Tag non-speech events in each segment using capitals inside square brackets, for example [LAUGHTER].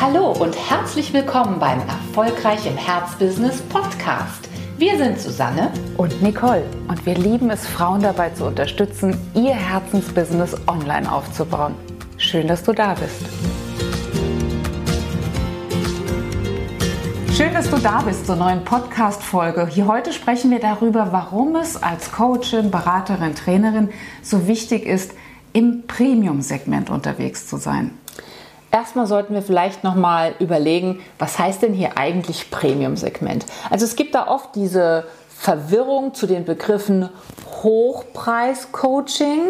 Hallo und herzlich willkommen beim Erfolgreich im Herzbusiness Podcast. Wir sind Susanne und Nicole und wir lieben es, Frauen dabei zu unterstützen, ihr Herzensbusiness online aufzubauen. Schön, dass du da bist. Schön, dass du da bist zur neuen Podcast-Folge. Hier heute sprechen wir darüber, warum es als Coachin, Beraterin, Trainerin so wichtig ist, im Premium-Segment unterwegs zu sein. Erstmal sollten wir vielleicht nochmal überlegen, was heißt denn hier eigentlich Premium-Segment? Also es gibt da oft diese Verwirrung zu den Begriffen Hochpreis-Coaching.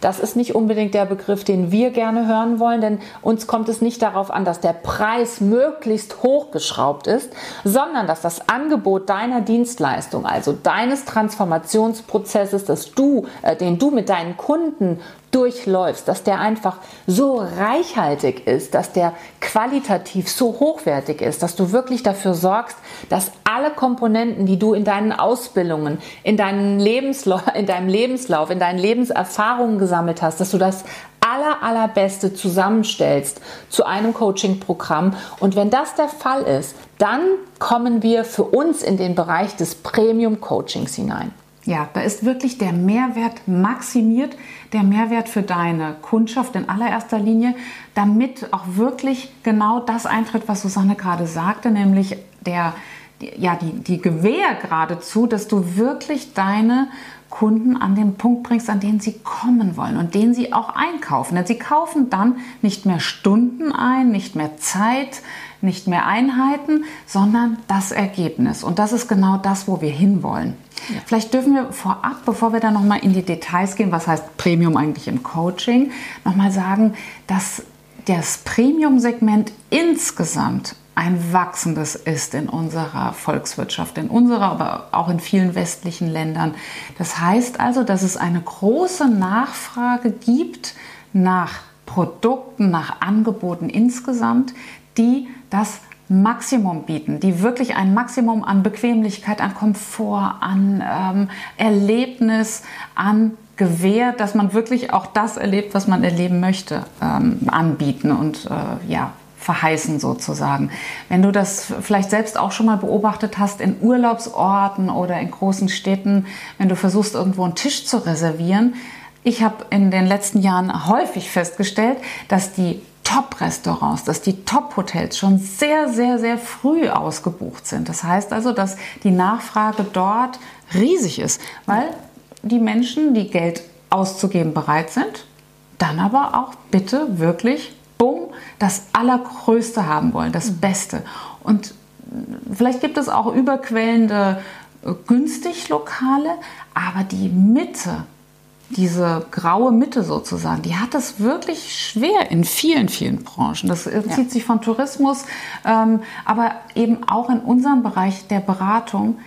Das ist nicht unbedingt der Begriff, den wir gerne hören wollen, denn uns kommt es nicht darauf an, dass der Preis möglichst hochgeschraubt ist, sondern dass das Angebot deiner Dienstleistung, also deines Transformationsprozesses, dass du, äh, den du mit deinen Kunden durchläufst, dass der einfach so reichhaltig ist, dass der qualitativ so hochwertig ist, dass du wirklich dafür sorgst, dass alle Komponenten, die du in deinen Ausbildungen, in, deinen Lebenslauf, in deinem Lebenslauf, in deinen Lebenserfahrungen gesammelt hast, dass du das aller, allerbeste zusammenstellst zu einem Coaching-Programm. Und wenn das der Fall ist, dann kommen wir für uns in den Bereich des Premium-Coachings hinein. Ja, da ist wirklich der Mehrwert maximiert, der Mehrwert für deine Kundschaft in allererster Linie, damit auch wirklich genau das eintritt, was Susanne gerade sagte, nämlich der, ja, die, die Gewähr geradezu, dass du wirklich deine Kunden an den Punkt bringst, an den sie kommen wollen und den sie auch einkaufen. Denn sie kaufen dann nicht mehr Stunden ein, nicht mehr Zeit, nicht mehr Einheiten, sondern das Ergebnis. Und das ist genau das, wo wir hinwollen. Vielleicht dürfen wir vorab, bevor wir dann nochmal in die Details gehen, was heißt Premium eigentlich im Coaching, nochmal sagen, dass das Premium-Segment insgesamt ein wachsendes ist in unserer Volkswirtschaft, in unserer, aber auch in vielen westlichen Ländern. Das heißt also, dass es eine große Nachfrage gibt nach Produkten, nach Angeboten insgesamt, die das Maximum bieten, die wirklich ein Maximum an Bequemlichkeit, an Komfort, an ähm, Erlebnis, an Gewähr, dass man wirklich auch das erlebt, was man erleben möchte, ähm, anbieten und äh, ja, verheißen sozusagen. Wenn du das vielleicht selbst auch schon mal beobachtet hast in Urlaubsorten oder in großen Städten, wenn du versuchst, irgendwo einen Tisch zu reservieren, ich habe in den letzten Jahren häufig festgestellt, dass die Top-Restaurants, dass die Top-Hotels schon sehr, sehr, sehr früh ausgebucht sind. Das heißt also, dass die Nachfrage dort riesig ist, weil die Menschen, die Geld auszugeben bereit sind, dann aber auch bitte wirklich, bumm, das Allergrößte haben wollen, das mhm. Beste. Und vielleicht gibt es auch überquellende äh, günstig Lokale, aber die Mitte diese graue Mitte sozusagen, die hat es wirklich schwer in vielen, vielen Branchen. Das äh, zieht ja. sich von Tourismus, ähm, aber eben auch in unserem Bereich der Beratung.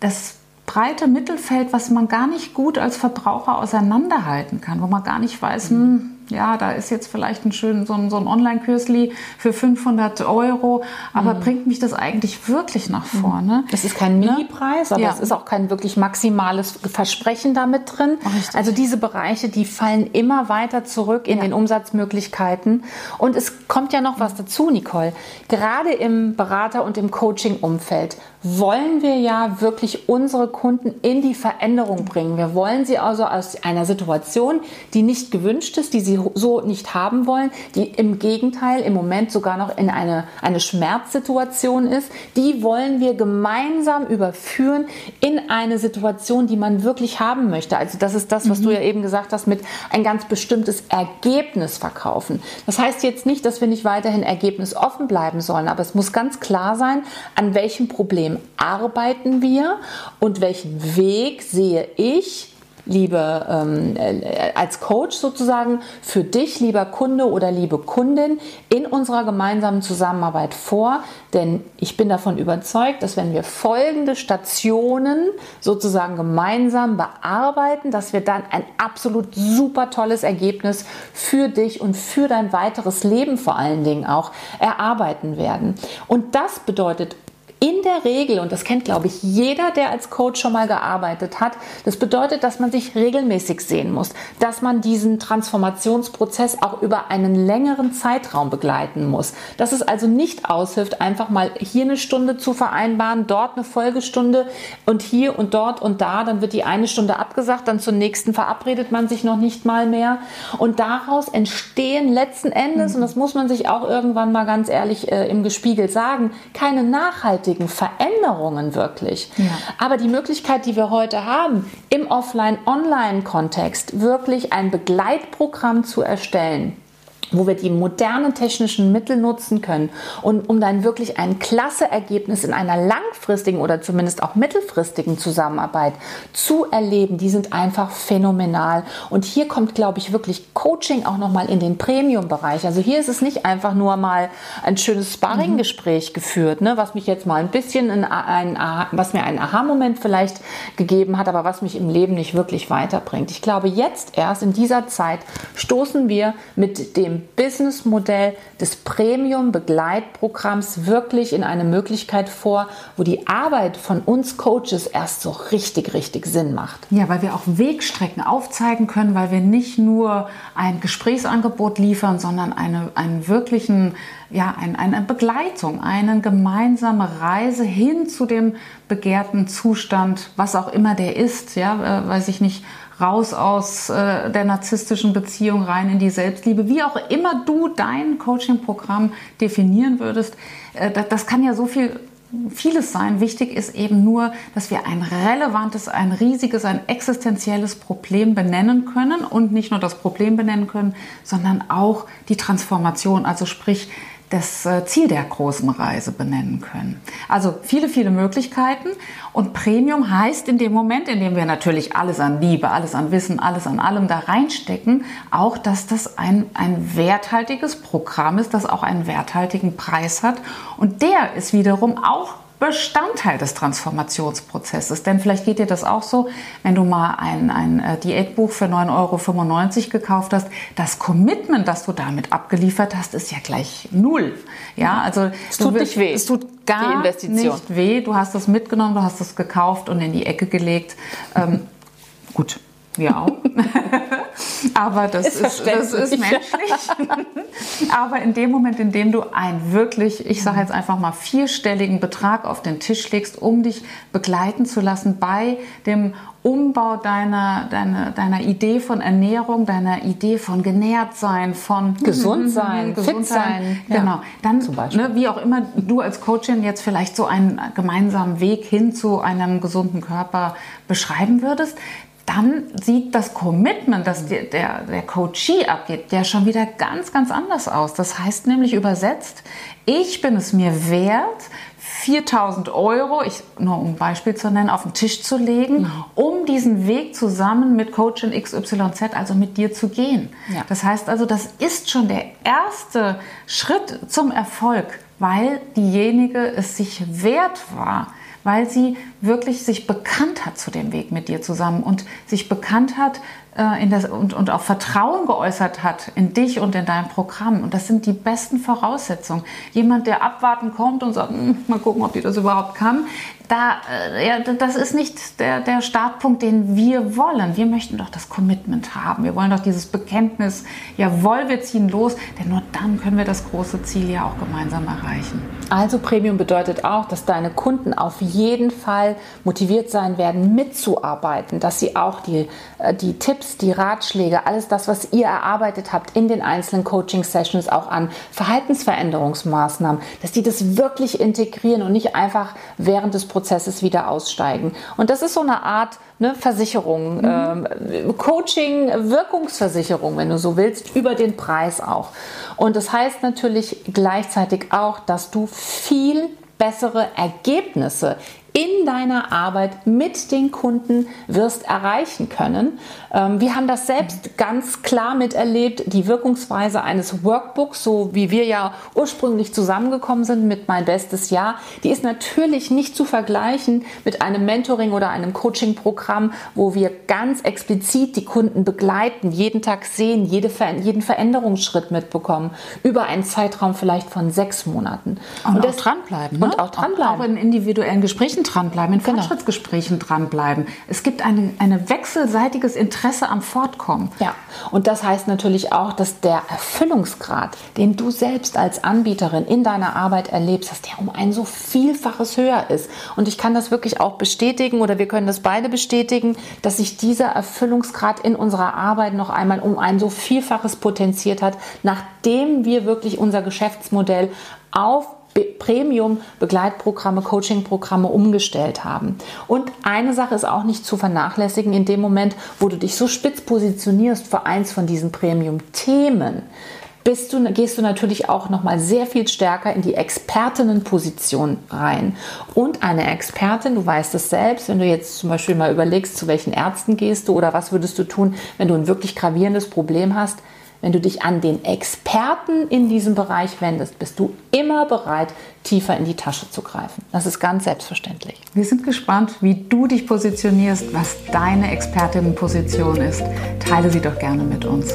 Das breite Mittelfeld, was man gar nicht gut als Verbraucher auseinanderhalten kann, wo man gar nicht weiß, mhm. Ja, da ist jetzt vielleicht ein schön so ein, so ein Online-Kürzli für 500 Euro, aber mhm. bringt mich das eigentlich wirklich nach mhm. vorne? Das ist kein ne? Mini-Preis, aber ja. es ist auch kein wirklich maximales Versprechen damit drin. Richtig. Also diese Bereiche, die fallen immer weiter zurück in ja. den Umsatzmöglichkeiten. Und es kommt ja noch was dazu, Nicole. Gerade im Berater- und im Coaching-Umfeld wollen wir ja wirklich unsere Kunden in die Veränderung bringen. Wir wollen sie also aus einer Situation, die nicht gewünscht ist, die sie so nicht haben wollen, die im Gegenteil im Moment sogar noch in eine, eine Schmerzsituation ist, die wollen wir gemeinsam überführen in eine Situation, die man wirklich haben möchte. Also das ist das, was mhm. du ja eben gesagt hast, mit ein ganz bestimmtes Ergebnis verkaufen. Das heißt jetzt nicht, dass wir nicht weiterhin ergebnisoffen bleiben sollen, aber es muss ganz klar sein, an welchem Problem arbeiten wir und welchen Weg sehe ich liebe ähm, äh, als Coach sozusagen für dich, lieber Kunde oder liebe Kundin, in unserer gemeinsamen Zusammenarbeit vor. Denn ich bin davon überzeugt, dass wenn wir folgende Stationen sozusagen gemeinsam bearbeiten, dass wir dann ein absolut super tolles Ergebnis für dich und für dein weiteres Leben vor allen Dingen auch erarbeiten werden. Und das bedeutet in der Regel, und das kennt, glaube ich, jeder, der als Coach schon mal gearbeitet hat, das bedeutet, dass man sich regelmäßig sehen muss, dass man diesen Transformationsprozess auch über einen längeren Zeitraum begleiten muss. Dass es also nicht aushilft, einfach mal hier eine Stunde zu vereinbaren, dort eine Folgestunde und hier und dort und da, dann wird die eine Stunde abgesagt, dann zur nächsten verabredet man sich noch nicht mal mehr. Und daraus entstehen letzten Endes, mhm. und das muss man sich auch irgendwann mal ganz ehrlich äh, im Gespiegel sagen, keine nachhaltigen nachhaltigen Veränderungen wirklich. Ja. Aber die Möglichkeit, die wir heute haben, im Offline-Online-Kontext wirklich ein Begleitprogramm zu erstellen, wo wir die modernen technischen Mittel nutzen können und um dann wirklich ein klasse Ergebnis in einer langfristigen oder zumindest auch mittelfristigen Zusammenarbeit zu erleben, die sind einfach phänomenal. Und hier kommt, glaube ich, wirklich Coaching auch nochmal in den Premium-Bereich. Also hier ist es nicht einfach nur mal ein schönes Sparring-Gespräch mhm. geführt, ne, was mich jetzt mal ein bisschen in ein, was mir einen Aha-Moment vielleicht gegeben hat, aber was mich im Leben nicht wirklich weiterbringt. Ich glaube, jetzt erst in dieser Zeit stoßen wir mit dem Businessmodell des Premium-Begleitprogramms wirklich in eine Möglichkeit vor, wo die Arbeit von uns Coaches erst so richtig, richtig Sinn macht. Ja, weil wir auch Wegstrecken aufzeigen können, weil wir nicht nur ein Gesprächsangebot liefern, sondern eine, einen wirklichen, ja, ein, eine Begleitung, eine gemeinsame Reise hin zu dem begehrten Zustand, was auch immer der ist, ja, äh, weiß ich nicht, raus aus äh, der narzisstischen Beziehung rein in die Selbstliebe, wie auch immer du dein Coaching-Programm definieren würdest. Äh, das, das kann ja so viel vieles sein. Wichtig ist eben nur, dass wir ein relevantes, ein riesiges, ein existenzielles Problem benennen können und nicht nur das Problem benennen können, sondern auch die Transformation, also sprich das äh, Ziel der großen Reise benennen können. Also viele, viele Möglichkeiten. Und Premium heißt in dem Moment, in dem wir natürlich alles an Liebe, alles an Wissen, alles an allem da reinstecken, auch, dass das ein, ein werthaltiges Programm ist, das auch einen werthaltigen Preis hat. Und der ist wiederum auch Bestandteil des Transformationsprozesses. Denn vielleicht geht dir das auch so, wenn du mal ein, ein äh, Diätbuch für 9,95 Euro gekauft hast, das Commitment, das du damit abgeliefert hast, ist ja gleich null. Ja, also es tut nicht weh. Es tut gar nicht weh. Du hast das mitgenommen, du hast es gekauft und in die Ecke gelegt. Ähm, gut, wir auch. [LAUGHS] Aber das ist, ist das ist menschlich. [LAUGHS] Aber in dem Moment, in dem du einen wirklich, ich sage jetzt einfach mal vierstelligen Betrag auf den Tisch legst, um dich begleiten zu lassen bei dem Umbau deiner, deiner, deiner Idee von Ernährung, deiner Idee von genährt sein, von gesund sein, gesund fit sein, ja, genau. Dann, ne, wie auch immer du als Coachin jetzt vielleicht so einen gemeinsamen Weg hin zu einem gesunden Körper beschreiben würdest, dann sieht das Commitment, das der, der, der Coachee abgeht, ja schon wieder ganz, ganz anders aus. Das heißt nämlich übersetzt, ich bin es mir wert, 4000 Euro, ich, nur um ein Beispiel zu nennen, auf den Tisch zu legen, mhm. um diesen Weg zusammen mit Coachin XYZ, also mit dir zu gehen. Ja. Das heißt also, das ist schon der erste Schritt zum Erfolg, weil diejenige es sich wert war, weil sie wirklich sich bekannt hat zu dem Weg mit dir zusammen und sich bekannt hat äh, in das, und, und auch Vertrauen geäußert hat in dich und in dein Programm. Und das sind die besten Voraussetzungen. Jemand, der abwarten kommt und sagt, hm, mal gucken, ob die das überhaupt kann, da, äh, ja, das ist nicht der, der Startpunkt, den wir wollen. Wir möchten doch das Commitment haben. Wir wollen doch dieses Bekenntnis, jawohl, wir ziehen los, denn nur dann können wir das große Ziel ja auch gemeinsam erreichen. Also Premium bedeutet auch, dass deine Kunden auf jeden Fall motiviert sein werden, mitzuarbeiten, dass sie auch die, äh, die Tipps, die Ratschläge, alles das, was ihr erarbeitet habt in den einzelnen Coaching-Sessions auch an Verhaltensveränderungsmaßnahmen, dass die das wirklich integrieren und nicht einfach während des Prozesses Prozesses wieder aussteigen. Und das ist so eine Art ne, Versicherung, mhm. ähm, Coaching, Wirkungsversicherung, wenn du so willst, über den Preis auch. Und das heißt natürlich gleichzeitig auch, dass du viel bessere Ergebnisse in deiner Arbeit mit den Kunden wirst erreichen können. Ähm, wir haben das selbst ganz klar miterlebt, die Wirkungsweise eines Workbooks, so wie wir ja ursprünglich zusammengekommen sind mit mein bestes Jahr, die ist natürlich nicht zu vergleichen mit einem Mentoring oder einem Coaching-Programm, wo wir ganz explizit die Kunden begleiten, jeden Tag sehen, jede, jeden Veränderungsschritt mitbekommen, über einen Zeitraum vielleicht von sechs Monaten. Und, und das dranbleiben. Ne? Und auch dranbleiben. Auch in individuellen Gesprächen dranbleiben, in genau. Fortschrittsgesprächen dranbleiben. Es gibt ein eine wechselseitiges Interesse am Fortkommen. Ja, und das heißt natürlich auch, dass der Erfüllungsgrad, den du selbst als Anbieterin in deiner Arbeit erlebst, dass der um ein so Vielfaches höher ist. Und ich kann das wirklich auch bestätigen oder wir können das beide bestätigen, dass sich dieser Erfüllungsgrad in unserer Arbeit noch einmal um ein so Vielfaches potenziert hat, nachdem wir wirklich unser Geschäftsmodell auf Premium-Begleitprogramme, Coaching-Programme umgestellt haben. Und eine Sache ist auch nicht zu vernachlässigen, in dem Moment, wo du dich so spitz positionierst für eins von diesen Premium-Themen, du, gehst du natürlich auch noch mal sehr viel stärker in die Expertinnenposition rein. Und eine Expertin, du weißt es selbst, wenn du jetzt zum Beispiel mal überlegst, zu welchen Ärzten gehst du oder was würdest du tun, wenn du ein wirklich gravierendes Problem hast, wenn du dich an den Experten in diesem Bereich wendest, bist du immer bereit, tiefer in die Tasche zu greifen. Das ist ganz selbstverständlich. Wir sind gespannt, wie du dich positionierst, was deine Expertinnenposition ist. Teile sie doch gerne mit uns.